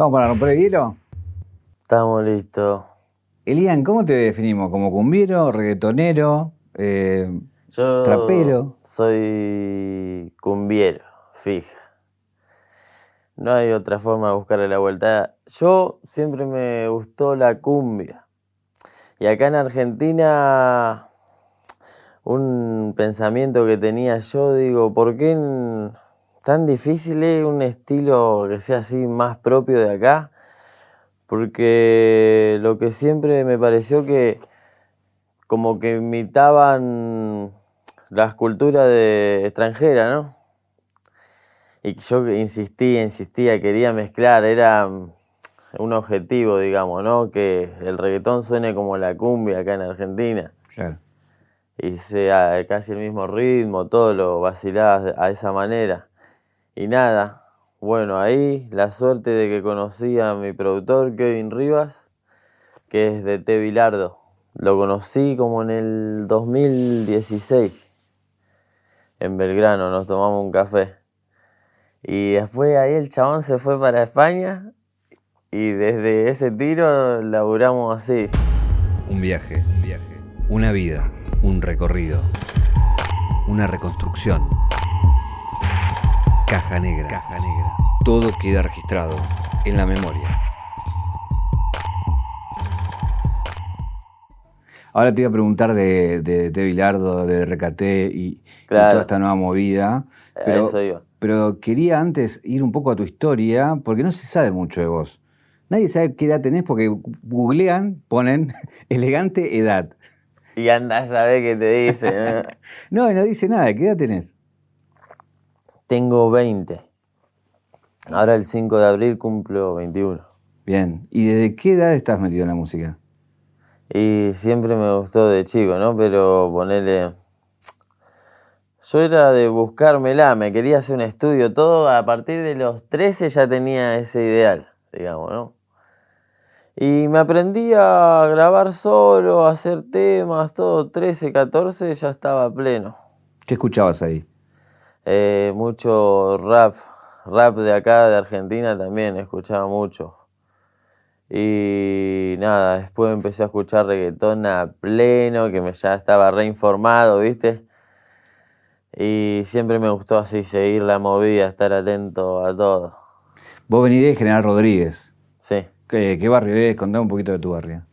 ¿Estamos para romper el hielo? Estamos listos. Elian, ¿cómo te definimos? ¿Como cumbiero, reggaetonero, eh, Yo trapero? soy cumbiero, fija. No hay otra forma de buscarle la vuelta. Yo siempre me gustó la cumbia. Y acá en Argentina, un pensamiento que tenía yo, digo, ¿por qué en- tan difícil es un estilo que sea así más propio de acá? Porque lo que siempre me pareció que como que imitaban las culturas de extranjeras, ¿no? Y yo insistía, insistía, quería mezclar, era un objetivo, digamos, ¿no? Que el reggaetón suene como la cumbia acá en Argentina Claro. y sea casi el mismo ritmo, todo lo vacilabas a esa manera. Y nada, bueno, ahí la suerte de que conocí a mi productor Kevin Rivas, que es de T. Bilardo. Lo conocí como en el 2016, en Belgrano, nos tomamos un café. Y después ahí el chabón se fue para España y desde ese tiro laburamos así. Un viaje, un viaje. Una vida, un recorrido. Una reconstrucción. Caja negra. Caja negra. Todo queda registrado en la memoria. Ahora te iba a preguntar de, de, de Bilardo, de RKT y, toda esta nueva movida. Pero, eso iba. pero quería antes ir un poco a tu historia, porque no se sabe mucho de vos. Nadie sabe qué edad tenés porque googlean, ponen elegante edad. Y anda a saber qué te dice. ¿no? No, y no dice nada. ¿Qué edad tenés? Tengo 20. Ahora el 5 de abril cumplo 21. Bien. ¿Y desde qué edad estás metido en la música? Y siempre me gustó de chico, ¿no? Pero ponerle... Yo era de buscármela, me quería hacer un estudio, todo a partir de los 13 ya tenía ese ideal, digamos, ¿no? Y me aprendí a grabar solo, a hacer temas, todo, 13, 14 ya estaba pleno. ¿Qué escuchabas ahí? Eh, mucho rap, rap de acá, de Argentina también, escuchaba mucho. Y nada, después empecé a escuchar reggaetón a pleno, que me ya estaba reinformado, ¿viste? Y siempre me gustó así, seguir la movida, estar atento a todo. Vos venís de General Rodríguez. Sí. ¿Qué, qué barrio es? Contame un poquito de tu barrio.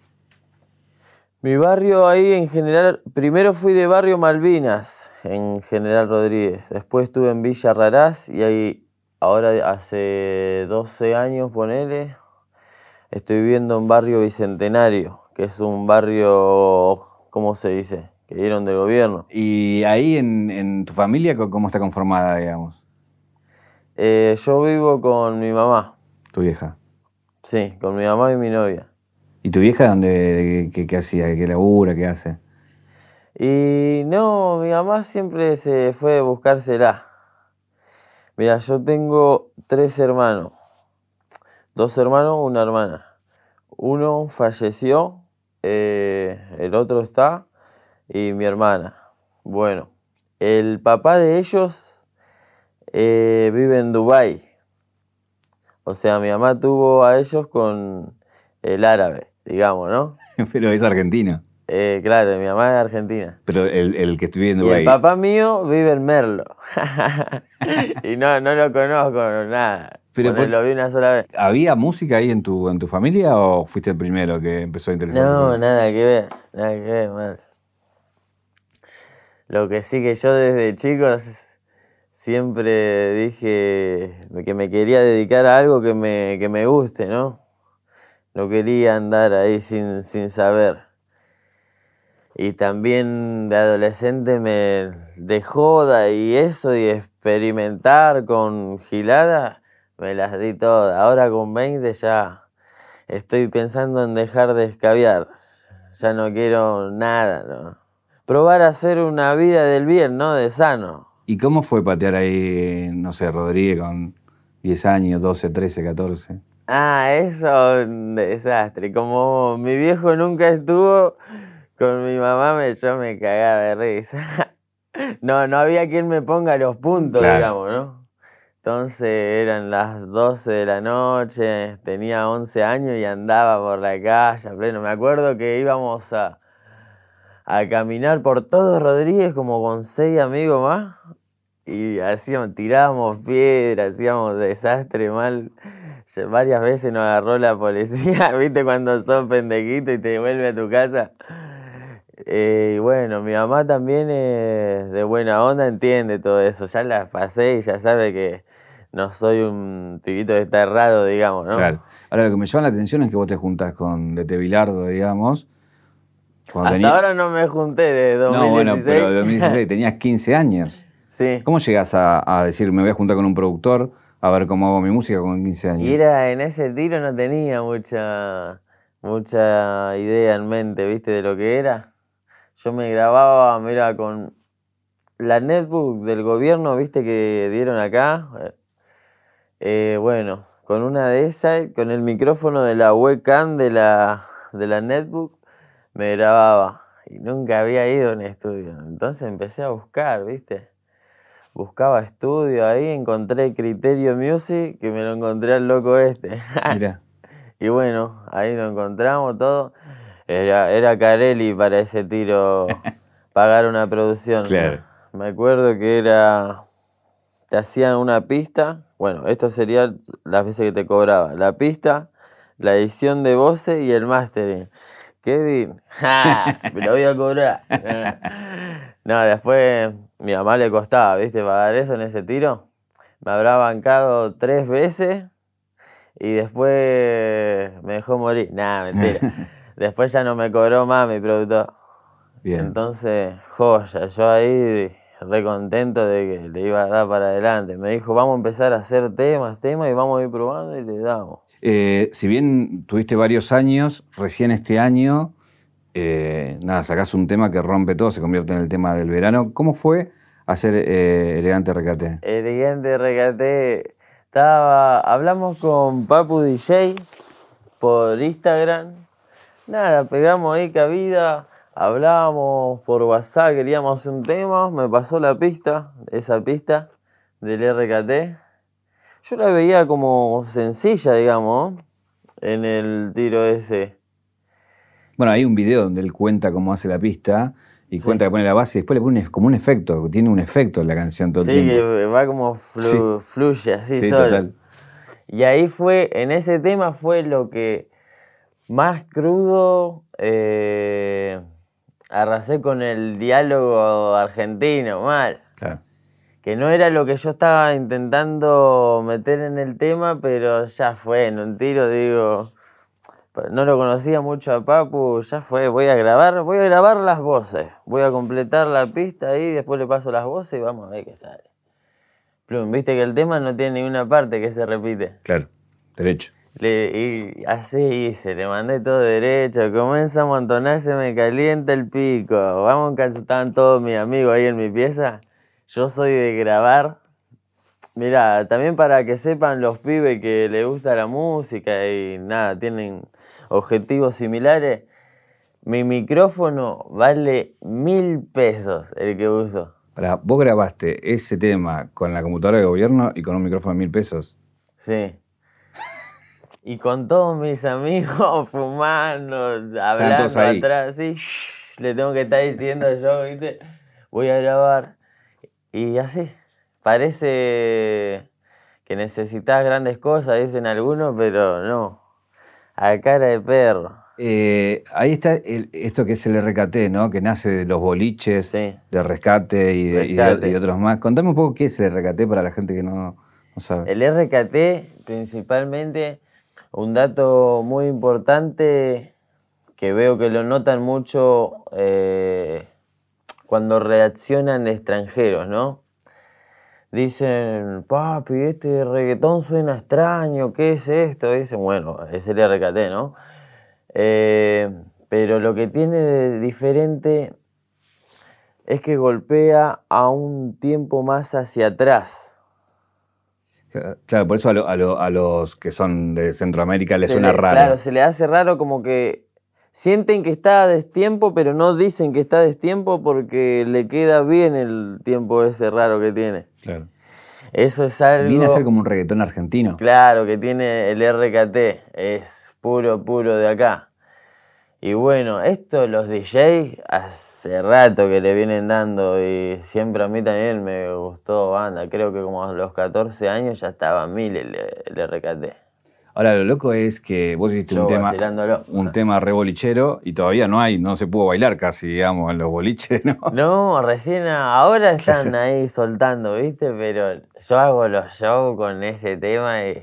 Mi barrio ahí en general, primero fui de barrio Malvinas, en General Rodríguez. Después estuve en Villa Raraz y ahí, ahora hace 12 años, ponele, estoy viviendo en barrio Bicentenario, que es un barrio, ¿cómo se dice? Que dieron del gobierno. Y ahí en, en tu familia, ¿cómo está conformada, digamos? Eh, yo vivo con mi mamá, Tu vieja. sí, con mi mamá y mi novia. ¿Y tu vieja dónde, qué, hacía? ¿Qué labura? ¿Qué hace? Y no, mi mamá siempre se fue a buscársela. Mira, yo tengo tres hermanos. Dos hermanos, una hermana. Uno falleció, eh, el otro está, y mi hermana. Bueno, el papá de ellos eh, vive en Dubái. O sea, mi mamá tuvo a ellos con el árabe, digamos, ¿no? Pero es argentino. Eh, claro, mi mamá es argentina. Pero el, el que estoy viendo Y el ahí. papá mío vive en Merlo. y no, no lo conozco, nada. Pero por- lo vi una sola vez. ¿Había música ahí en tu, en tu familia o fuiste el primero que empezó a interesarse? No, nada que ver, nada que ver. Lo que sí que yo desde chicos siempre dije que me quería dedicar a algo que me, que me guste, ¿no? No quería andar ahí sin, sin saber. Y también de adolescente me de joda y eso y experimentar con gilada, me las di todas. Ahora con 20 ya estoy pensando en dejar de escabiar. Ya no quiero nada, ¿no? Probar a hacer una vida del bien, ¿no? De sano. ¿Y cómo fue patear ahí, no sé, Rodríguez con 10 años, 12, 13, 14? Ah, eso es un desastre. Como mi viejo nunca estuvo, con mi mamá me, yo me cagaba de risa. No, no había quien me ponga los puntos, Claro. digamos, ¿no? Entonces eran las 12 de la noche, tenía 11 años y andaba por la calle pleno. Me acuerdo que íbamos a, a caminar por todo Rodríguez como con seis amigos más y hacíamos, tirábamos piedras, hacíamos desastre mal. Varias veces nos agarró la policía, ¿viste? Cuando sos pendejito y te vuelve a tu casa. Eh, y bueno, mi mamá también es de buena onda, entiende todo eso. Ya la pasé y ya sabe que no soy un pibito desterrado, digamos, ¿no? Claro. Ahora, lo que me llama la atención es que vos te juntás con Dete Bilardo, digamos. Hasta ahora no me junté de 2016. No, bueno, pero de 2016 tenías 15 años. Sí. ¿Cómo llegas a, decir, me voy a juntar con un productor a ver cómo hago mi música con 15 años? Y era, en ese tiro no tenía mucha, mucha idea en mente, ¿viste? De lo que era. Yo me grababa, mira, con la netbook del gobierno, ¿viste? Que dieron acá. Eh, bueno, con una de esas, con el micrófono de la webcam de la, de la netbook, me grababa. Y nunca había ido a un estudio. Entonces empecé a buscar, ¿viste? Buscaba estudio ahí, encontré Criterio Music, que me lo encontré al loco este. Mira. y bueno, ahí lo encontramos todo. Era, era Carelli para ese tiro pagar una producción. Claro. Me acuerdo que era. Te hacían una pista. Bueno, esto sería las veces que te cobraba. La pista, la edición de voces y el mastering. Kevin, me lo voy a cobrar. No, después mi mamá le costaba, ¿viste? Pagar eso en ese tiro. Me habrá bancado tres veces y después me dejó morir. Nada, mentira. después ya no me cobró más mi productor. Bien. Entonces, joya, yo ahí re contento de que le iba a dar para adelante. Me dijo, vamos a empezar a hacer temas, temas y vamos a ir probando y le damos. Eh, si bien tuviste varios años, recién este año eh, nada, sacás un tema que rompe todo, se convierte en el tema del verano. ¿Cómo fue hacer eh, Elegante Recate? Elegante Recate, estaba, hablamos con Papu DJ por Instagram. Nada, pegamos ahí cabida, hablamos por WhatsApp, queríamos un tema, me pasó la pista, esa pista del RKT. Yo la veía como sencilla, digamos, en el tiro ese. Bueno, hay un video donde él cuenta cómo hace la pista y cuenta que pone la base y después le pone como un efecto, tiene un efecto en la canción todo el tiempo. Sí, que va como fluye así sí, Total. Y ahí fue, en ese tema fue lo que más crudo eh, arrasé con el diálogo argentino, mal. Claro. Que no era lo que yo estaba intentando meter en el tema, pero ya fue, en un tiro digo, no lo conocía mucho a Papu, ya fue, voy a grabar, voy a grabar las voces, voy a completar la pista ahí, después le paso las voces y vamos a ver qué sale. Plum, viste que el tema no tiene ninguna parte que se repite. Claro, derecho. y así hice, le mandé todo derecho, comienza a amontonar, se me calienta el pico, vamos estaban todos mis amigos ahí en mi pieza. Yo soy de grabar. Mira, también para que sepan los pibes que les gusta la música y nada, tienen objetivos similares, mi micrófono vale mil pesos el que uso. Para, ¿Vos grabaste ese tema con la computadora de gobierno y con un micrófono de mil pesos? Sí. y con todos mis amigos fumando, hablando atrás, sí, le tengo que estar diciendo yo, ¿viste? Voy a grabar. Y así, parece que necesitas grandes cosas, dicen algunos, pero no. A cara de perro. Eh, ahí está esto que es el RKT, ¿no? Que nace de los boliches, de rescate y de, otros más. Contame un poco qué es el RKT para la gente que no, sabe. El RKT, principalmente, un dato muy importante que veo que lo notan mucho eh, cuando reaccionan extranjeros, ¿no? Dicen, papi, este reggaetón suena extraño, ¿qué es esto? dicen, bueno, es el RKT, ¿no? Eh, pero lo que tiene de diferente es que golpea a un tiempo más hacia atrás. Claro, por eso a, los que son de Centroamérica les suena raro. Claro, se le hace raro como que sienten que está a destiempo, pero no dicen que está a destiempo porque le queda bien el tiempo ese raro que tiene. Claro. Eso es algo... Viene a ser como un reggaetón argentino. Claro, que tiene el RKT, es puro, puro de acá. Y bueno, esto los DJ hace rato que le vienen dando y siempre a mí también me gustó banda. Creo que como a los 14 años ya estaba mil el, el RKT. Ahora, lo loco es que vos hiciste un tema, un tema re bolichero y todavía no hay, no se pudo bailar casi, digamos, en los boliches, ¿no? No, recién ahora están ahí soltando, ¿viste? Pero yo hago los shows con ese tema y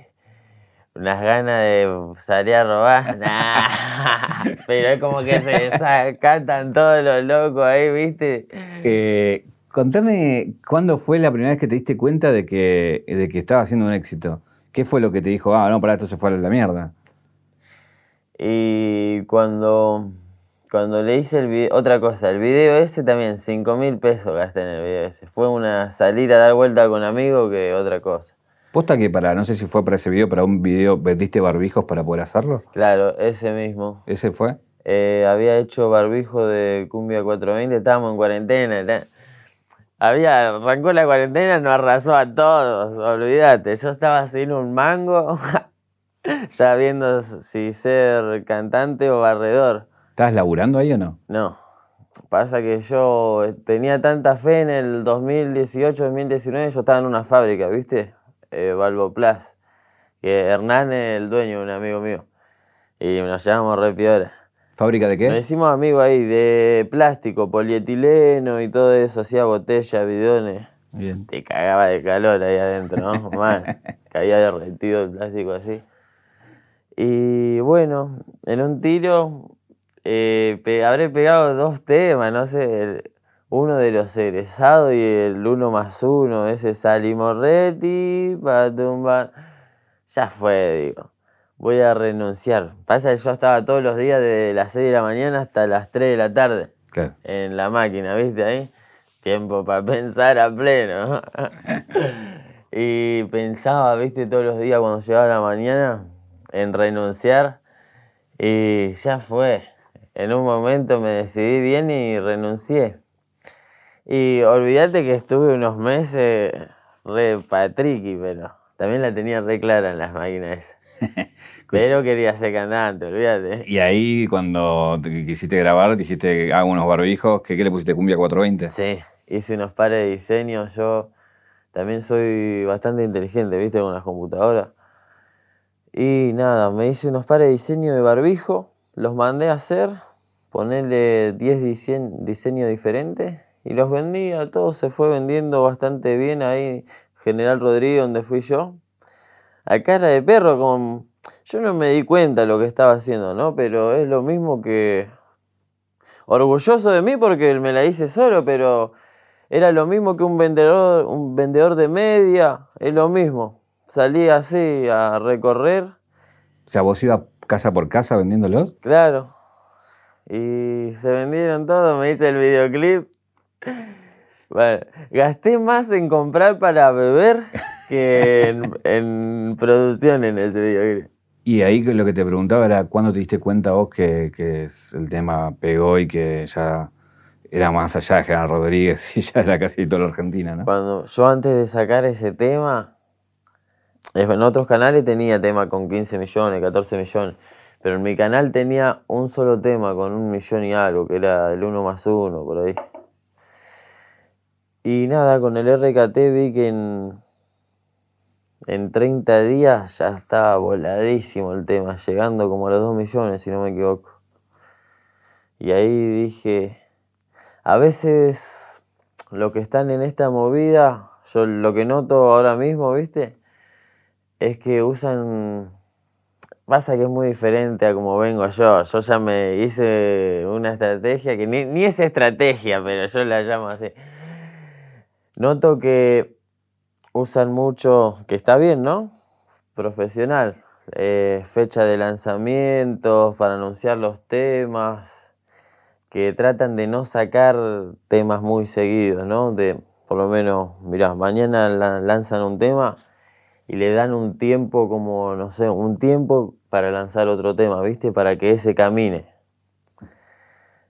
unas ganas de salir a robar, Pero es como que se cantan todos los locos ahí, ¿viste? Eh, contame, ¿cuándo fue la primera vez que te diste cuenta de que, de que estaba haciendo un éxito? ¿Qué fue lo que te dijo, ah, no, para esto se fue a la mierda? Y cuando, cuando le hice el video, otra cosa, el video ese también, 5 mil pesos gasté en el video ese. Fue una salir a dar vuelta con amigos que otra cosa. ¿Posta que para, no sé si fue para ese video, para un video, vendiste barbijos para poder hacerlo? Claro, ese mismo. ¿Ese fue? Eh, había hecho barbijo de Cumbia 420, estábamos en cuarentena. Había, arrancó la cuarentena, nos arrasó a todos, olvídate. Yo estaba sin un mango, ya viendo si ser cantante o barredor. ¿Estás laburando ahí o no? No. Pasa que yo tenía tanta fe en el 2018, 2019, yo estaba en una fábrica, ¿viste? Eh, Plus, que Hernán es el dueño, un amigo mío. Y nos llamamos re ¿Fábrica de qué? Nos hicimos amigos ahí de plástico, polietileno y todo eso, hacía botellas, bidones. Bien. Te cagaba de calor ahí adentro, ¿no? Man, caía derretido el plástico así. Y bueno, en un tiro eh, habré pegado dos temas, no sé, uno de los egresados y el uno más uno, ese Salimorretti, para tumbar. Ya fue, digo voy a renunciar. Pasa que yo estaba todos los días de las 6 de la mañana hasta las 3 de la tarde. En la máquina, ¿viste ahí? Tiempo para pensar a pleno. y pensaba, ¿viste? Todos los días cuando llegaba la mañana en renunciar. Y ya fue. En un momento me decidí bien y renuncié. Y olvídate que estuve unos meses re patriqui, pero también la tenía re clara en las máquinas Pero quería ser cantante, olvídate. Y ahí cuando quisiste grabar, dijiste, hago unos barbijos, ¿qué, ¿qué le pusiste? ¿Cumbia 420? Sí, hice unos pares de diseño, yo también soy bastante inteligente, viste, con las computadoras. Y nada, me hice unos pares de diseño de barbijo, los mandé a hacer, ponerle 10 diseños diferentes y los vendí a todos, se fue vendiendo bastante bien ahí, General Rodríguez, donde fui yo a cara de perro con... Yo no me di cuenta de lo que estaba haciendo, ¿no? Pero es lo mismo que... Orgulloso de mí porque me la hice solo, pero era lo mismo que un vendedor, un vendedor de media, es lo mismo. Salí así a recorrer. O sea, vos ibas casa por casa vendiéndolos. Claro. Y se vendieron todos, me hice el videoclip. Bueno, gasté más en comprar para beber que en, producción en ese videoclip. Y ahí lo que te preguntaba era cuándo te diste cuenta vos que, el tema pegó y que ya era más allá de General Rodríguez y ya era casi toda la Argentina, ¿no? Cuando yo antes de sacar ese tema, en otros canales tenía tema con 15 millones, 14 millones, pero en mi canal tenía un solo tema con un millón y algo, que era el uno más uno, por ahí. Y nada, con el RKT vi que en, en 30 días ya estaba voladísimo el tema, llegando como a los 2 millones, si no me equivoco. Y ahí dije, a veces lo que están en esta movida, yo lo que noto ahora mismo, ¿viste? Es que usan... Pasa que es muy diferente a como vengo yo. Yo ya me hice una estrategia que ni, ni es estrategia, pero yo la llamo así. Noto que usan mucho, que está bien, ¿no? Profesional. Eh, fecha de lanzamientos para anunciar los temas, que tratan de no sacar temas muy seguidos, ¿no? De, por lo menos, mirá, mañana lanzan un tema y le dan un tiempo como, no sé, un tiempo para lanzar otro tema, ¿viste? Para que ese camine.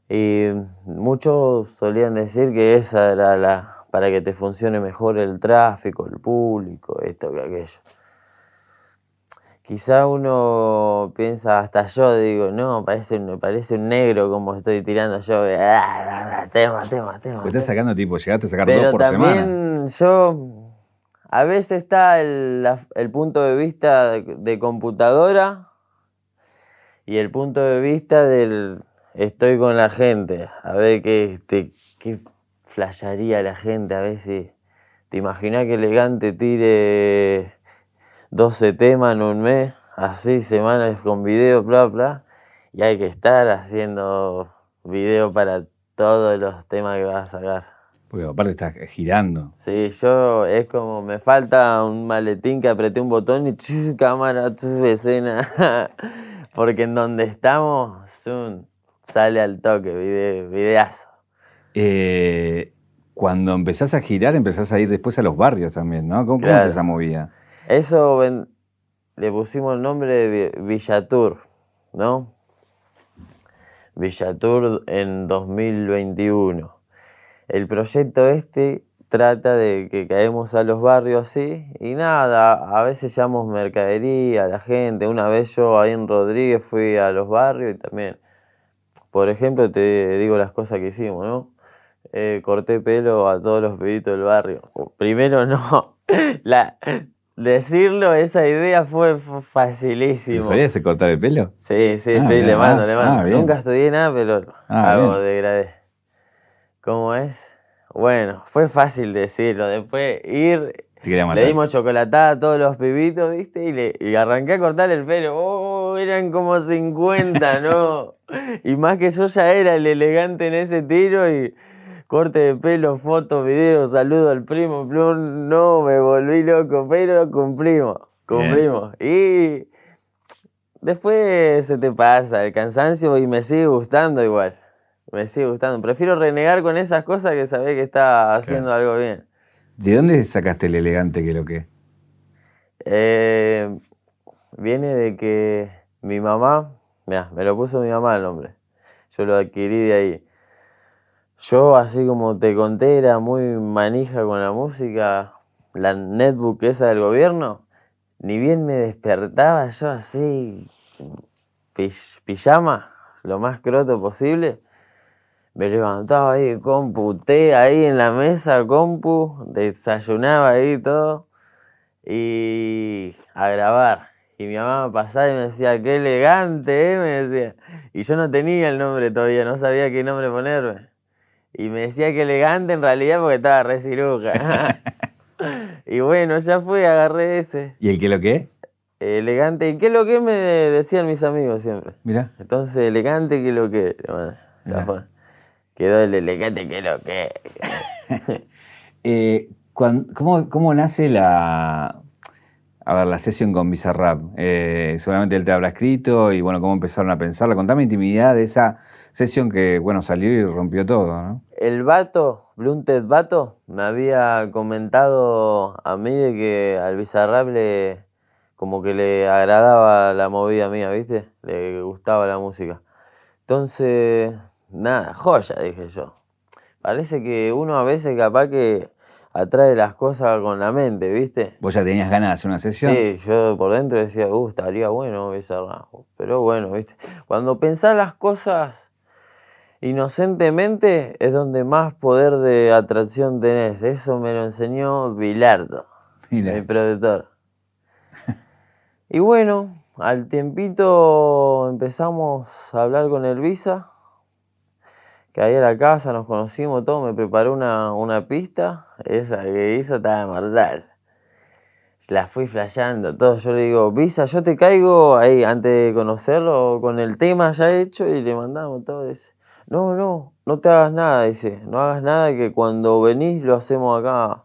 Y muchos solían decir que esa era la para que te funcione mejor el tráfico, el público, esto que aquello. Quizá uno piensa, hasta yo digo, no, parece, parece un negro como estoy tirando yo. Ah, tema, tema, tema. Pues estás sacando tipo, llegaste a sacar dos por semana. También yo, a veces está el, el punto de vista de, computadora y el punto de vista del estoy con la gente, a ver qué, te, qué flasharía la gente, a ver si te imaginas que elegante tire 12 temas en un mes, así, semanas con videos, bla, bla, y hay que estar haciendo video para todos los temas que vas a sacar. Porque aparte estás girando. Sí, yo es como me falta un maletín que apreté un botón y cámara, escena. Porque en donde estamos sale al toque, videazo. Eh, cuando empezás a girar, empezás a ir después a los barrios también, ¿no? ¿Cómo, es esa movida? Eso le pusimos el nombre de Villatur, ¿no? Villatur en 2021. El proyecto este trata de que caemos a los barrios así y nada, a veces llevamos mercadería a la gente. Una vez yo ahí en Rodríguez fui a los barrios y también, por ejemplo, te digo las cosas que hicimos, ¿no? Eh, corté pelo a todos los pibitos del barrio. Primero no, la, Decirlo, esa idea fue facilísimo. ¿Sabías cortar el pelo? Sí, sí, ah, sí, le mando, le ah, mando. Nunca estudié nada, pero ah, hago degradé. ¿Cómo es? Bueno, fue fácil decirlo. Después ir, le dimos chocolatada a todos los pibitos, ¿viste? Y, le, y arranqué a cortar el pelo. ¡Oh! Eran como 50, ¿no? y más que yo ya era el elegante en ese tiro y corte de pelo, foto, video, saludo al primo, no, me volví loco, pero cumplimos, cumplimos. Y después se te pasa el cansancio y me sigue gustando igual, me sigue gustando. Prefiero renegar con esas cosas que saber que está haciendo algo bien. ¿De dónde sacaste el elegante que lo que? Eh, viene de que mi mamá, mira, me lo puso mi mamá el nombre. Yo lo adquirí de ahí. Yo, así como te conté, era muy manija con la música. La netbook esa del gobierno, ni bien me despertaba yo así, pijama, lo más croto posible. Me levantaba ahí, computé ahí en la mesa, compu, desayunaba ahí todo y a grabar. Y mi mamá pasaba y me decía, qué elegante, ¿eh? me decía. Y yo no tenía el nombre todavía, no sabía qué nombre ponerme. Y me decía que elegante en realidad porque estaba re ciruja. y bueno, ya fue, agarré ese. ¿Y el que lo que? Elegante. ¿Y qué lo que me decían mis amigos siempre? Mira. Entonces, elegante, ¿qué lo que? ya fue. Quedó el elegante, ¿qué lo que? eh, ¿cómo, ¿Cómo nace la, a ver, la sesión con Bizarrap. Eh, seguramente él te habrá escrito y bueno, cómo empezaron a pensarla. Contame intimidad de esa sesión que, bueno, salió y rompió todo, ¿no? El vato, Blunted Vato, me había comentado a mí de que al Bizarrap le, como que le agradaba la movida mía, ¿viste? Le gustaba la música. Entonces, nada, joya, dije yo. Parece que uno a veces capaz que atrae las cosas con la mente, ¿viste? ¿Vos ya tenías ganas de hacer una sesión? Sí, yo por dentro decía, uh, estaría bueno Pero bueno, ¿viste? Cuando pensás las cosas inocentemente es donde más poder de atracción tenés. Eso me lo enseñó Bilardo, mi productor. y bueno, al tiempito empezamos a hablar con el Visa que ahí a la casa nos conocimos todo, me preparó una, una pista, esa que hizo estaba mortal. La fui flasheando, todo. Yo le digo, Visa, yo te caigo ahí antes de conocerlo con el tema ya hecho y le mandamos todo. Dice, no, no, no te hagas nada, dice, no hagas nada que cuando venís lo hacemos acá,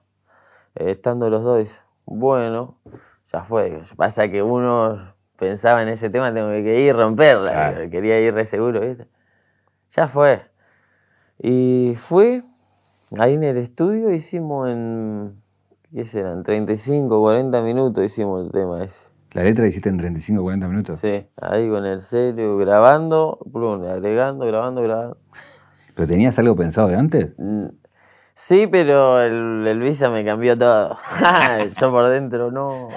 eh, estando los dos. bueno, ya fue. Pasa que uno pensaba en ese tema, tengo que ir romperla, quería ir re seguro, ¿viste? Ya fue. Y fue, ahí en el estudio hicimos en, ¿qué serán? 35, 40 minutos hicimos el tema ese. ¿La letra hiciste en 35, 40 minutos? Sí, ahí con el serio, grabando, agregando, grabando, grabando. ¿Pero tenías algo pensado de antes? Mm, Sí, pero el, el Visa me cambió todo. Yo por dentro no.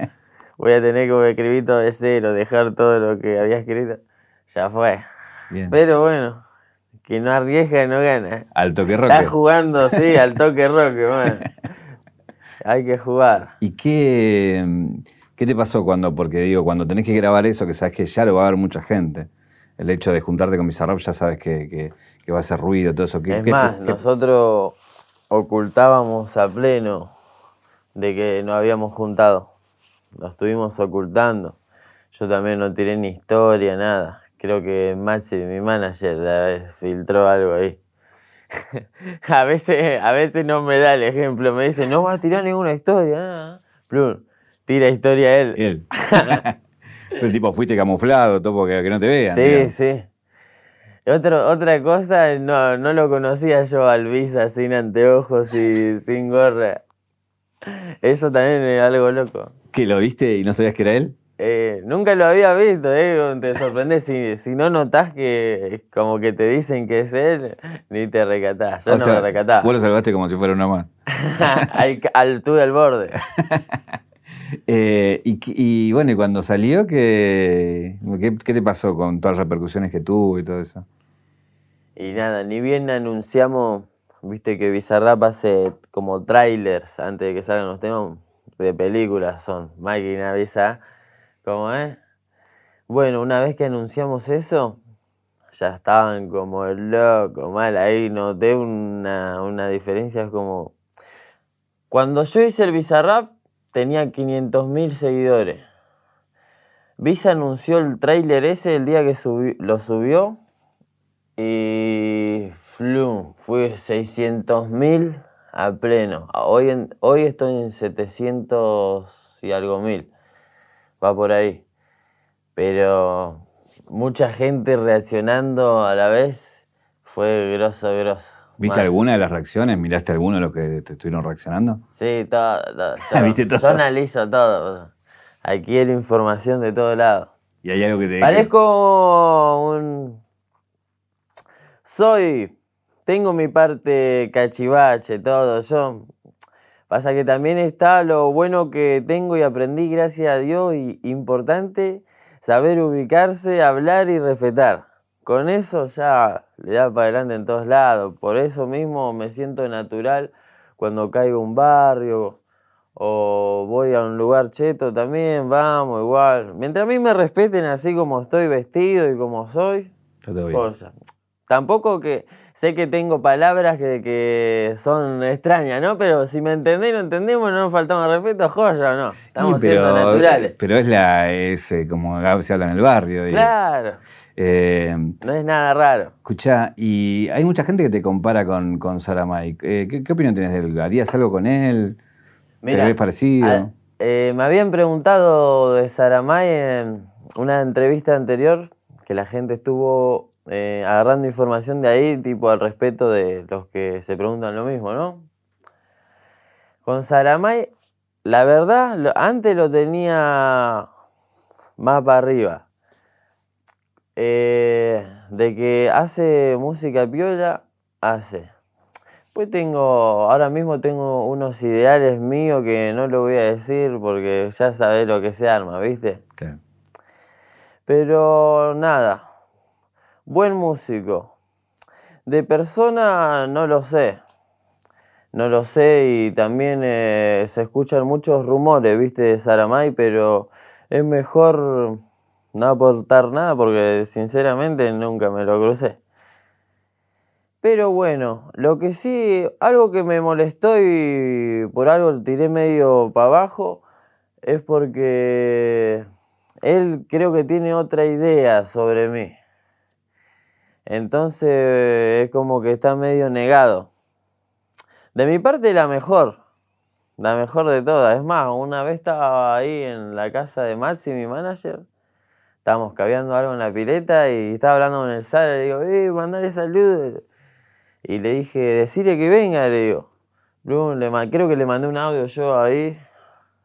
Voy a tener que escribir todo de cero, dejar todo lo que había escrito. Ya fue. Bien. Pero bueno, que no arriesga no gana. Al toque roque. Estás jugando, sí, al toque roque, bueno. Hay que jugar. ¿Y qué, qué te pasó cuando, porque digo, cuando tenés que grabar eso, que sabes que ya lo va a ver mucha gente? El hecho de juntarte con Bizarrap ya sabes que, que, que va a hacer ruido, todo eso. ¿Qué, Es qué más, qué- nosotros ocultábamos a pleno de que nos habíamos juntado. Lo estuvimos ocultando. Yo también no tiré ni historia, nada. Creo que Maxi, mi manager, filtró algo ahí. a, veces, a veces no me da el ejemplo, me dice, no va a tirar ninguna historia. nada". Plum, tira historia él. Él. Pero tipo, fuiste camuflado, todo porque que no te vean. Sí, digamos. sí. Otro, otra cosa, no, no lo conocía yo al Visa sin anteojos y sin gorra. Eso también es algo loco. ¿Que lo viste y no sabías que era él? Eh, nunca lo había visto, eh, te sorprendes si, si no notás que como que te dicen que es él, ni te recatás. Yo O no sea, me recataba. Vos lo salvaste como si fuera una más. al, al tú del borde. Eh, y, bueno, y cuando salió, ¿qué, qué, qué te pasó con todas las repercusiones que tuvo y todo eso? Y nada, ni bien anunciamos, viste que Bizarrap hace como trailers antes de que salgan los temas de películas, son máquina Visa, ¿cómo es? Bueno, una vez que anunciamos eso, ya estaban como loco, mal, ahí noté una, una diferencia, es como... Cuando yo hice el Bizarrap tenía 500.000 seguidores. Visa anunció el tráiler ese el día que lo subió y flum, fue 600.000 a pleno. Hoy, en, hoy estoy en 700 y algo mil. Va por ahí. Pero mucha gente reaccionando a la vez fue grosso, grosso. ¿Viste alguna de las reacciones? ¿Miraste alguno de los que te estuvieron reaccionando? Sí, todo, todo. Yo, ¿Viste todo? yo analizo todo. Adquiero información de todos lados. ¿Y hay algo que te... Parezco un. Soy. Tengo mi parte cachivache, todo. Yo. Pasa que también está lo bueno que tengo y aprendí, gracias a Dios, y importante, saber ubicarse, hablar y respetar. Con eso ya le da para adelante en todos lados. Por eso mismo me siento natural cuando caigo a un barrio o voy a un lugar cheto también, vamos, igual. Mientras a mí me respeten así como estoy vestido y como soy, cosa. Tampoco que sé que tengo palabras que, que son extrañas, ¿no? Pero si me entendés y no entendemos, no nos faltamos al respeto, joya, ¿no? Estamos Sí, siendo naturales. Pero es la es eh, como se habla en el barrio. digo. Claro, Eh, no es nada raro. escuchá, y hay mucha gente que te compara con, con Sara Mike. Eh, ¿qué, qué opinión tienes de él? ¿Harías algo con él? ¿Te ves parecido? Eh, me habían preguntado de Saramay en una entrevista anterior que la gente estuvo eh, agarrando información de ahí, tipo al respeto de los que se preguntan lo mismo, ¿no? Con Saramay, la verdad, lo- antes lo tenía más para arriba. Eh, de que hace música piola, hace. Pues tengo, ahora mismo tengo unos ideales míos que no lo voy a decir porque ya sabés lo que se arma, ¿viste? Claro. Pero nada, buen músico. De persona no lo sé. No lo sé y también eh, se escuchan muchos rumores, ¿viste? De Saramay, pero es mejor no aportar nada porque sinceramente nunca me lo crucé. Pero bueno, lo que sí, algo que me molestó y por algo tiré medio para abajo, es porque él creo que tiene otra idea sobre mí. Entonces es como que está medio negado. De mi parte la mejor, la mejor de todas. Es más, una vez estaba ahí en la casa de Maxi, mi manager. Estábamos caviando algo en la pileta y estaba hablando con el Sara. Le digo, eh, mandale saludos. Y le dije, decirle que venga, le digo. Luego le creo que le mandé un audio yo ahí.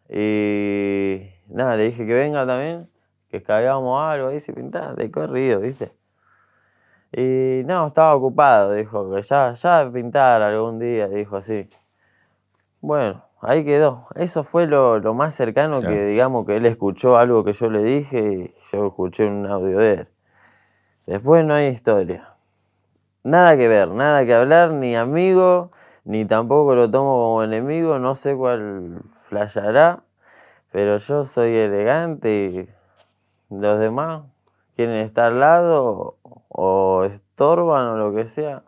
Y nada, le dije que venga también. Que escabeábamos algo ahí, se pintaba de corrido, ¿viste? Y no, estaba ocupado, dijo, que ya, ya pintar algún día, dijo así. Bueno, ahí quedó. Eso fue lo, lo más cercano que, digamos, que él escuchó algo que yo le dije y yo escuché un audio de él. Después no hay historia. Nada que ver, nada que hablar, ni amigo, ni tampoco lo tomo como enemigo, no sé cuál flashará, pero yo soy elegante y los demás quieren estar al lado o estorban o lo que sea,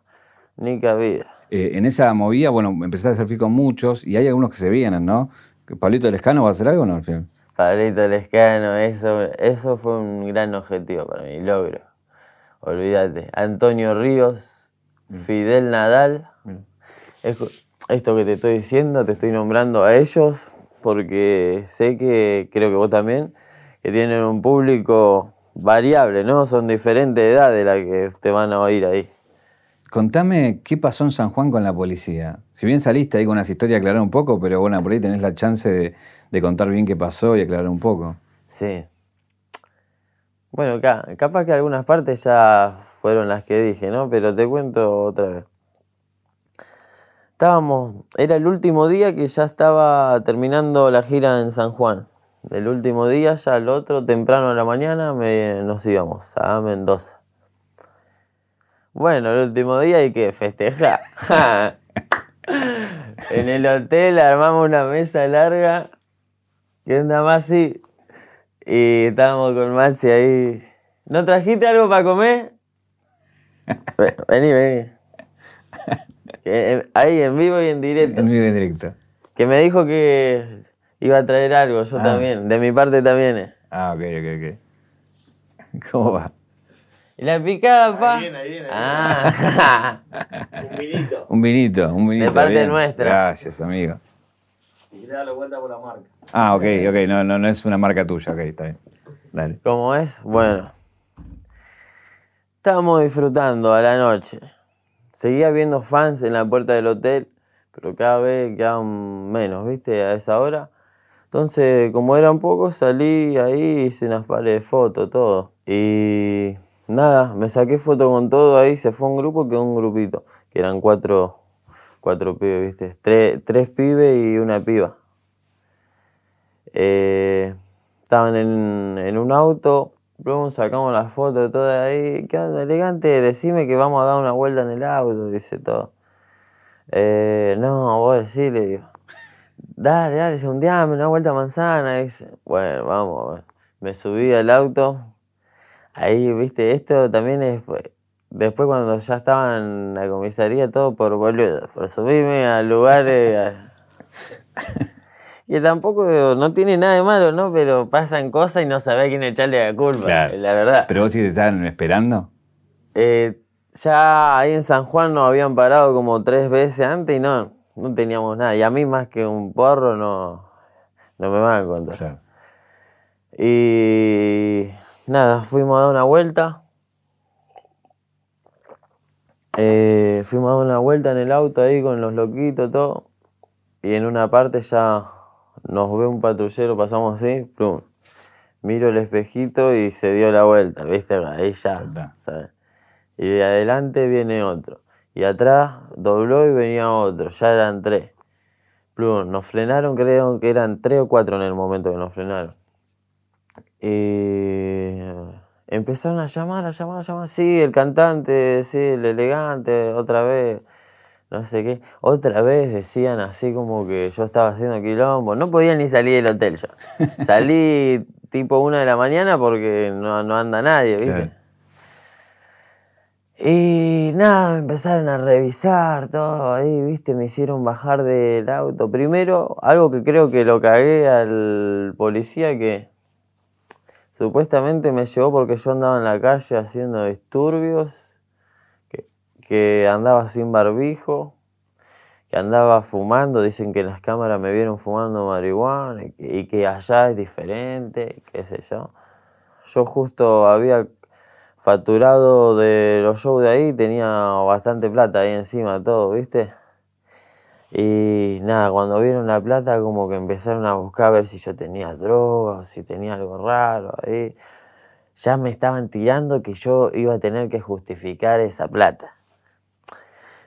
ni cabida. Eh, en esa movida, bueno, empezaste a hacer fit con muchos y hay algunos que se vienen, ¿no? ¿Que ¿Pablito Lescano va a hacer algo o no al final? Pablito Lescano, eso, eso fue un gran objetivo para mí, logro. Olvídate. Antonio Ríos, Fidel Nadal. Esto que te estoy diciendo, te estoy nombrando a ellos porque sé que, creo que vos también, que tienen un público variable, ¿no? Son diferentes de edad de la que te van a oír ahí. Contame qué pasó en San Juan con la policía. Si bien saliste ahí con unas historias, aclarar un poco, pero bueno, por ahí tenés la chance de, de contar bien qué pasó y aclarar un poco. Sí. Bueno, ca- capaz que algunas partes ya fueron las que dije, ¿no? Pero te cuento otra vez. Estábamos, era el último día que ya estaba terminando la gira en San Juan. El último día, ya el otro, temprano en la mañana, me- nos íbamos a Mendoza. Bueno, el último día hay que festejar. en el hotel armamos una mesa larga. ¿Qué onda, Masi? Y estábamos con Maxi ahí. ¿No trajiste algo para comer? Ve- Vení, vení. Eh, Ahí en vivo y en directo. En vivo y en directo. Que me dijo que iba a traer algo, yo Ah. también. De mi parte también. eh. Ah, ok, ok, ok. ¿Cómo va? ¿Y la picada, pa? Ahí viene, ahí viene, Ah. Un vinito. Un vinito, un vinito. parte bien. nuestra. Gracias, amigo. Y le da la vuelta por la marca. Ah, ok, ok, no, no, no es una marca tuya, ok, está bien. Dale. ¿Cómo es? Bueno. Estábamos disfrutando a la noche. Seguía viendo fans en la puerta del hotel, pero cada vez quedaban menos, ¿viste? A esa hora. Entonces, como eran pocos, salí ahí, hice unas pares de fotos, todo. Y nada, me saqué foto con todo ahí, se fue un grupo, quedó un grupito, que eran cuatro, cuatro pibes, ¿viste? Tres, tres pibes y una piba. Eh, estaban en, en un auto, luego sacamos las fotos todo ahí. ¿Qué elegante? Decime que vamos a dar una vuelta en el auto, dice todo. Eh, no, vos decile, digo. Dale, dale, sondeame, una vuelta a manzana, dice. Bueno, vamos, me subí al auto. Ahí, viste, esto también es. Después, cuando ya estaba en la comisaría, todo por boludo, por subirme a lugares. que tampoco no tiene nada de malo, ¿no? Pero pasan cosas y no sabés a quién echarle la culpa, Claro. la verdad. Pero vos sí te estaban esperando. Eh, ya ahí en San Juan nos habían parado como tres veces antes y no, no teníamos nada. Y a mí más que un porro no, no me van a. Claro. Y nada, fuimos a dar una vuelta. Eh, fuimos a dar una vuelta en el auto ahí con los loquitos, todo. Y en una parte ya nos ve un patrullero, pasamos así, plum. Miro el espejito y se dio la vuelta, ¿viste? Ahí ya. ¿sabes? Y de adelante viene otro. Y atrás dobló y venía otro, ya eran tres. Plum, nos frenaron, creo que eran tres o cuatro en el momento que nos frenaron. Y empezaron a llamar, a llamar, a llamar. Sí, el cantante, sí, el elegante, otra vez. No sé qué. Otra vez decían así como que yo estaba haciendo quilombo. No podía ni salir del hotel yo. Salí tipo una de la mañana porque no, no anda nadie, ¿viste? Y nada, me empezaron a revisar todo ahí, viste, me hicieron bajar del auto. Primero, algo que creo que lo cagué al policía que supuestamente me llevó porque yo andaba en la calle haciendo disturbios, que, que andaba sin barbijo, que andaba fumando, dicen que en las cámaras me vieron fumando marihuana y que, y que allá es diferente, qué sé yo. Yo justo había facturado de los shows de ahí, tenía bastante plata ahí encima, todo, ¿viste? Y nada, cuando vieron la plata como que empezaron a buscar a ver si yo tenía droga o si tenía algo raro ahí. ya me estaban tirando que yo iba a tener que justificar esa plata.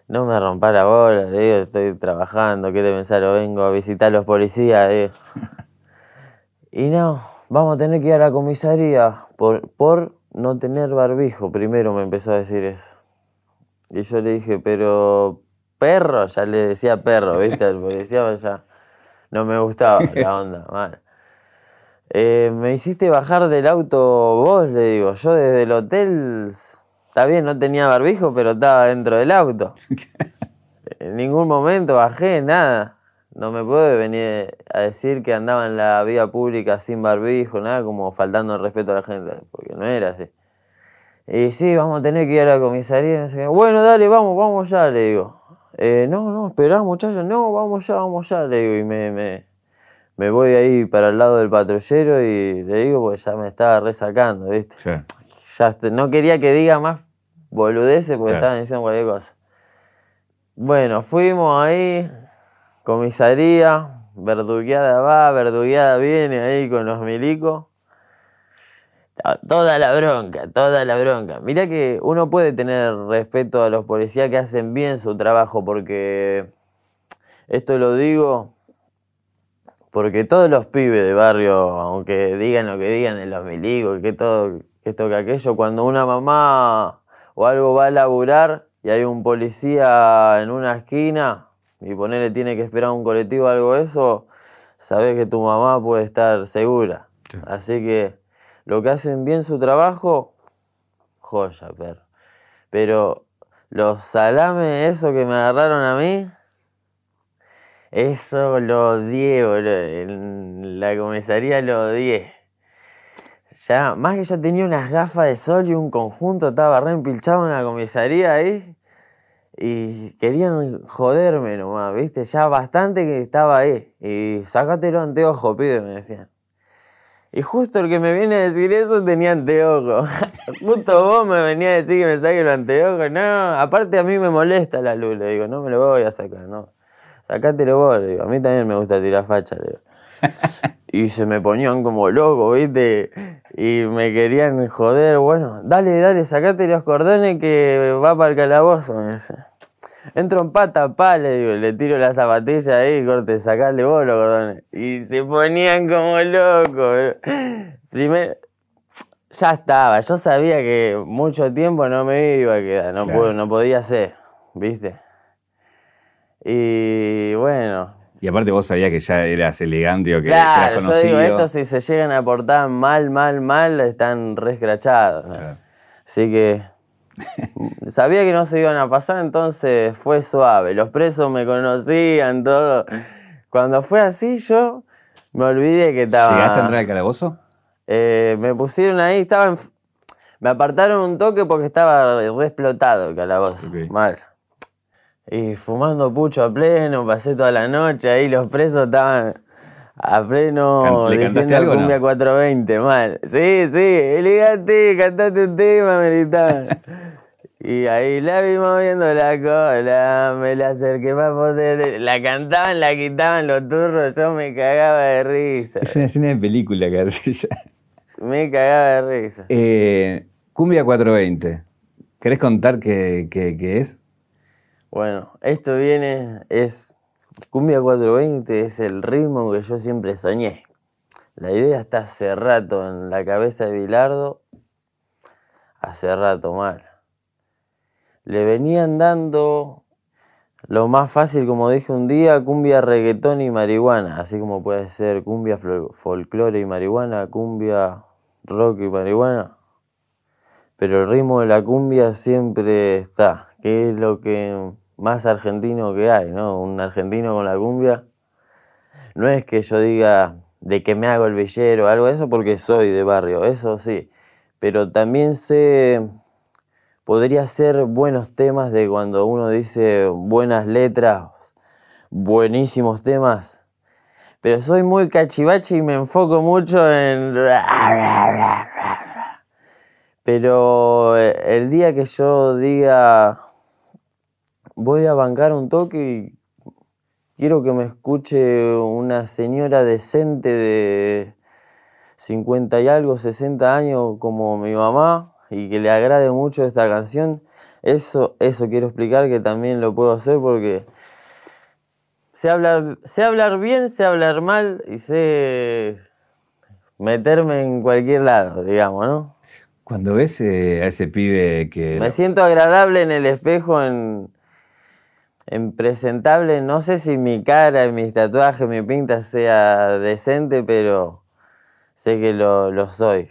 No me rompa la bola, le digo, estoy trabajando, ¿qué te pensaron? Vengo a visitar a los policías, digo. Y no, vamos a tener que ir a la comisaría por, por no tener barbijo. Primero me empezó a decir eso. Y yo le dije, pero perro, ya le decía perro, ¿viste? Al policía ya no me gustaba la onda, mal. Eh, me hiciste bajar del auto vos, le digo. Yo desde el hotel, está bien, no tenía barbijo, pero estaba dentro del auto. En ningún momento bajé, nada. No me puede venir a decir que andaba en la vía pública sin barbijo, nada, como faltando el respeto a la gente, porque no era así. Y sí, vamos a tener que ir a la comisaría. no sé qué. Bueno, dale, vamos, vamos ya, le digo. "Eh, no, no, esperá, muchachos, no, vamos ya, vamos ya, le digo. Y me, me, me voy ahí para el lado del patrullero y le digo, porque ya me estaba resacando, ¿viste? Ya. Ya est- no quería que diga más boludeces porque estaban diciendo cualquier cosa. Bueno, fuimos ahí, comisaría, verdugueada va, verdugueada viene ahí con los milicos. Toda la bronca, toda la bronca. Mirá que uno puede tener respeto a los policías que hacen bien su trabajo, porque esto lo digo porque todos los pibes de barrio, aunque digan lo que digan de los milicos, que todo, que esto, que aquello, cuando una mamá o algo va a laburar y hay un policía en una esquina y ponerle tiene que esperar un colectivo o algo eso, sabes que tu mamá puede estar segura. Sí. Así que lo que hacen bien su trabajo, joya, perro. Pero los salames, eso que me agarraron a mí, eso lo odié, boludo. En la comisaría lo odié. Ya, más que ya tenía unas gafas de sol y un conjunto, estaba re empilchado en la comisaría ahí. Y querían joderme nomás, ¿viste? Ya bastante que estaba ahí. Y sacate los anteojos, pibe, me decían. Y justo el que me viene a decir eso tenía anteojos. justo vos me venía a decir que me saque los anteojos. No, aparte a mí me molesta la luz, le digo, no me lo voy a sacar, no. Sacátelo vos, digo. A mí también me gusta tirar facha, le digo. Y se me ponían como locos, ¿viste? Y me querían joder. Bueno, dale, dale, sacate los cordones que va para el calabozo, me dice. Entro en pata, pa, le digo, le tiro la zapatilla ahí, corte, sacale vos los cordones. Y se ponían como locos. Primero, ya estaba, yo sabía que mucho tiempo no me iba a quedar, no, Claro. no podía ser, ¿viste? Y bueno, Y aparte vos sabías que ya eras elegante o que claro, eras yo conocido. digo, estos si se llegan a portar mal, mal, mal, están re escrachados. Claro. Así que sabía que no se iban a pasar, entonces fue suave. Los presos me conocían, todo. Cuando fue así, yo me olvidé que estaba. ¿Llegaste a entrar al calabozo? Eh, me pusieron ahí, estaba en- me apartaron un toque porque estaba re explotado el calabozo. Ok. Mal. Y fumando pucho a pleno, pasé toda la noche ahí, los presos estaban a pleno Can- ¿le cantaste diciendo algo o no? cumbia 420, mal. Sí, sí, elegante, cantate un tema, me gritaban. Y ahí la vimos viendo la cola, me la acerqué más potente. La cantaban, la quitaban los turros, yo me cagaba de risa. Es una escena de película que hace ya. Me cagaba de risa. Eh, Cumbia 420. ¿Querés contar qué, qué- qué es? Bueno, esto viene, es Cumbia 420, es el ritmo que yo siempre soñé. La idea está hace rato en la cabeza de Bilardo, hace rato mal. Le venían dando lo más fácil, como dije un día, cumbia, reggaetón y marihuana, así como puede ser cumbia, fol- folclore y marihuana, cumbia, rock y marihuana. Pero el ritmo de la cumbia siempre está, que es lo que más argentino que hay, ¿no? Un argentino con la cumbia. No es que yo diga de que me hago el villero o algo de eso, porque soy de barrio, eso sí. Pero también sé, podría ser buenos temas de cuando uno dice buenas letras, buenísimos temas. Pero soy muy cachivache y me enfoco mucho en... Pero eh, el día que yo diga voy a bancar un toque y quiero que me escuche una señora decente de 50 y algo, 60 años como mi mamá y que le agrade mucho esta canción, eso, eso quiero explicar que también lo puedo hacer porque sé hablar, sé hablar bien, sé hablar mal y sé meterme en cualquier lado, digamos, ¿no? Cuando ves eh, a ese pibe que... Me siento agradable en el espejo, en, en presentable. No sé si mi cara, mis tatuajes, mi pinta sea decente, pero sé que lo, lo soy.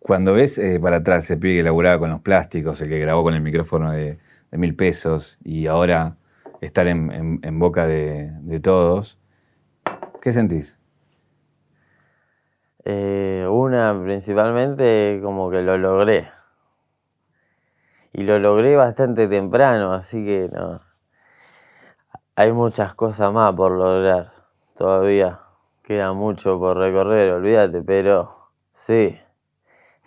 Cuando ves eh, para atrás ese pibe que laburaba con los plásticos, el que grabó con el micrófono de, de mil pesos y ahora estar en, en- en boca de, de todos, ¿qué sentís? Eh, una principalmente como que lo logré. Y lo logré bastante temprano, así que no. Hay muchas cosas más por lograr todavía. Queda mucho por recorrer, olvídate, pero sí,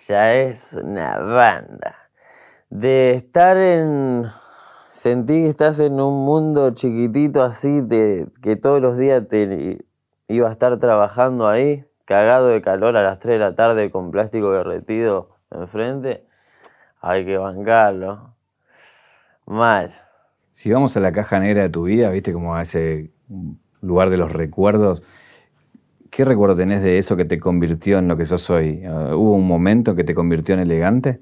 ya es una banda. De estar en... Sentí que estás en un mundo chiquitito así, de, que todos los días te iba a estar trabajando ahí, cagado de calor a las 3 de la tarde con plástico derretido enfrente. Hay que bancarlo. Mal. Si vamos a la caja negra de tu vida, viste, como a ese lugar de los recuerdos, ¿qué recuerdo tenés de eso que te convirtió en lo que sos hoy? Uh, ¿Hubo un momento que te convirtió en elegante?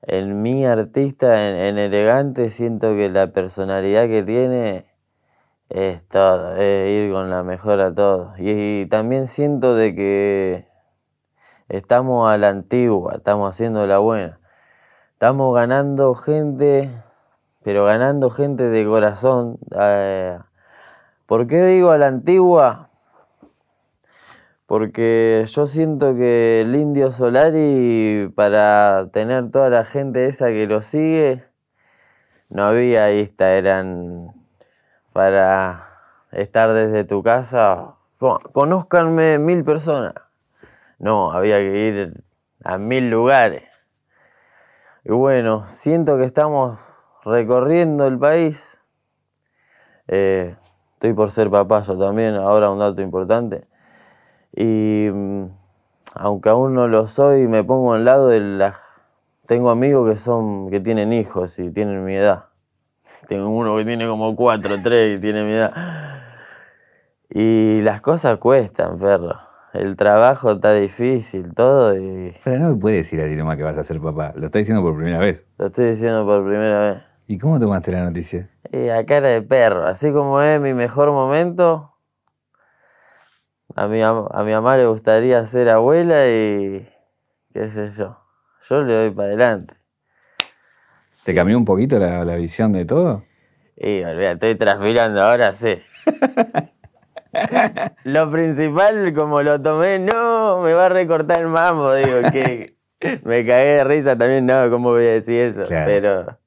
En mi artista, en, en elegante, siento que la personalidad que tiene es todo, es ir con la mejor a todo. Y, y también siento de que estamos a la antigua, estamos haciendo la buena. Estamos ganando gente, pero ganando gente de corazón. Eh, ¿Por qué digo a la antigua? Porque yo siento que el Indio Solari, para tener toda la gente esa que lo sigue, no había Insta, eran para estar desde tu casa. "Co- Conózcanme mil personas. No, había que ir a mil lugares. Y bueno, siento que estamos recorriendo el país. Eh, estoy por ser papá yo también, ahora un dato importante. Y mm, aunque aún no lo soy, me pongo al lado de las... Tengo amigos que son que tienen hijos y tienen mi edad. Tengo uno que tiene como cuatro, tres y tiene mi edad. Y las cosas cuestan, perro. El trabajo está difícil, todo, y Pero no me puedes decir así nomás que vas a ser papá. Lo estoy diciendo por primera vez. lo estoy diciendo por primera vez. ¿Y cómo tomaste la noticia? Y a cara de perro, así como es mi mejor momento, a mi, a mi mamá le gustaría ser abuela y qué sé yo. Yo le doy para adelante. ¿Te cambió un poquito la, la visión de todo? Y estoy transpirando ahora, sí. lo principal, como lo tomé, no, me va a recortar el mambo, digo, que me cagué de risa también, no, ¿cómo voy a decir eso? Claro. Pero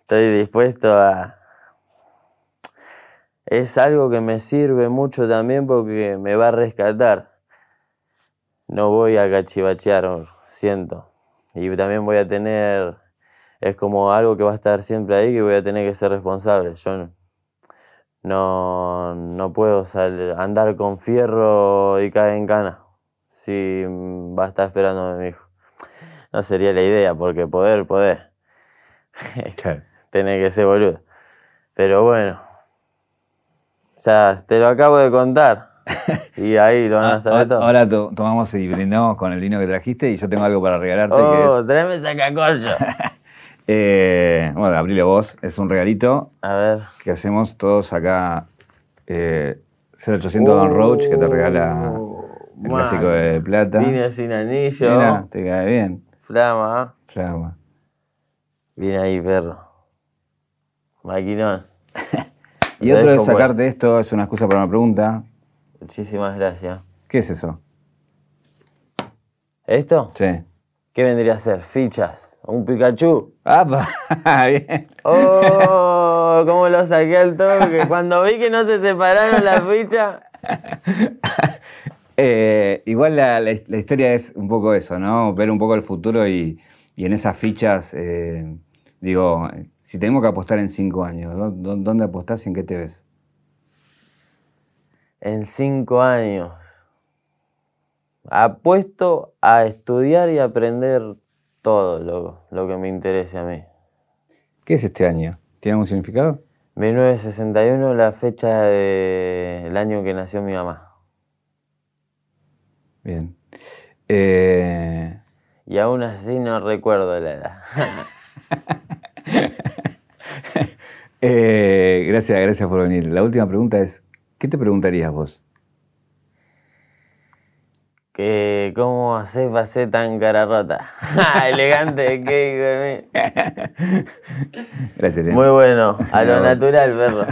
estoy dispuesto a... Es algo que me sirve mucho también porque me va a rescatar. No voy a cachivachear, siento. Y también voy a tener... Es como algo que va a estar siempre ahí que voy a tener que ser responsable. Yo no, no, puedo sal- andar con fierro y caer en cana si va a estar esperando mi hijo. No sería la idea, porque poder, poder. Claro. Tener que ser boludo. Pero bueno. Ya te lo acabo de contar. Y ahí lo van a saber todo. Ah, Ahora to- tomamos y brindamos con el vino que trajiste y yo tengo algo para regalarte que Oh, es... tráeme sacacorcho. Eh, bueno, abrile vos, es un regalito A ver. que hacemos todos acá. Eh, 0800 Don Roach que te regala el clásico man. de plata. Vine sin anillo. Mira, te cae bien. Flama. Flama. Viene ahí, perro. Maquinón. Y otro de dejo, pues. sacarte esto es una excusa para una pregunta. Muchísimas gracias. ¿Qué es eso? ¿Esto? Sí. ¿Qué vendría a ser? Fichas. ¿Un Pikachu? ¡Apa! bien. ¡Oh! ¿Cómo lo saqué al toque? Cuando vi que no se separaron las fichas. Eh, igual la, la- la historia es un poco eso, ¿no? Ver un poco el futuro y, y en esas fichas, eh, digo, si tenemos que apostar en cinco años, ¿dó- dó- ¿dónde apostás y en qué te ves? En cinco años. apuesto a estudiar y aprender todo lo, lo que me interese a mí. ¿Qué es este año? ¿Tiene algún significado? 1961, la fecha del año que nació mi mamá. Bien. Eh, Y aún así no recuerdo la edad. eh, gracias, gracias por venir. La última pregunta es, ¿qué te preguntarías vos? Que ¿Cómo haces para ser tan cara rota? Elegante, qué hijo de mí. Gracias. Muy bueno, a lo natural, perro.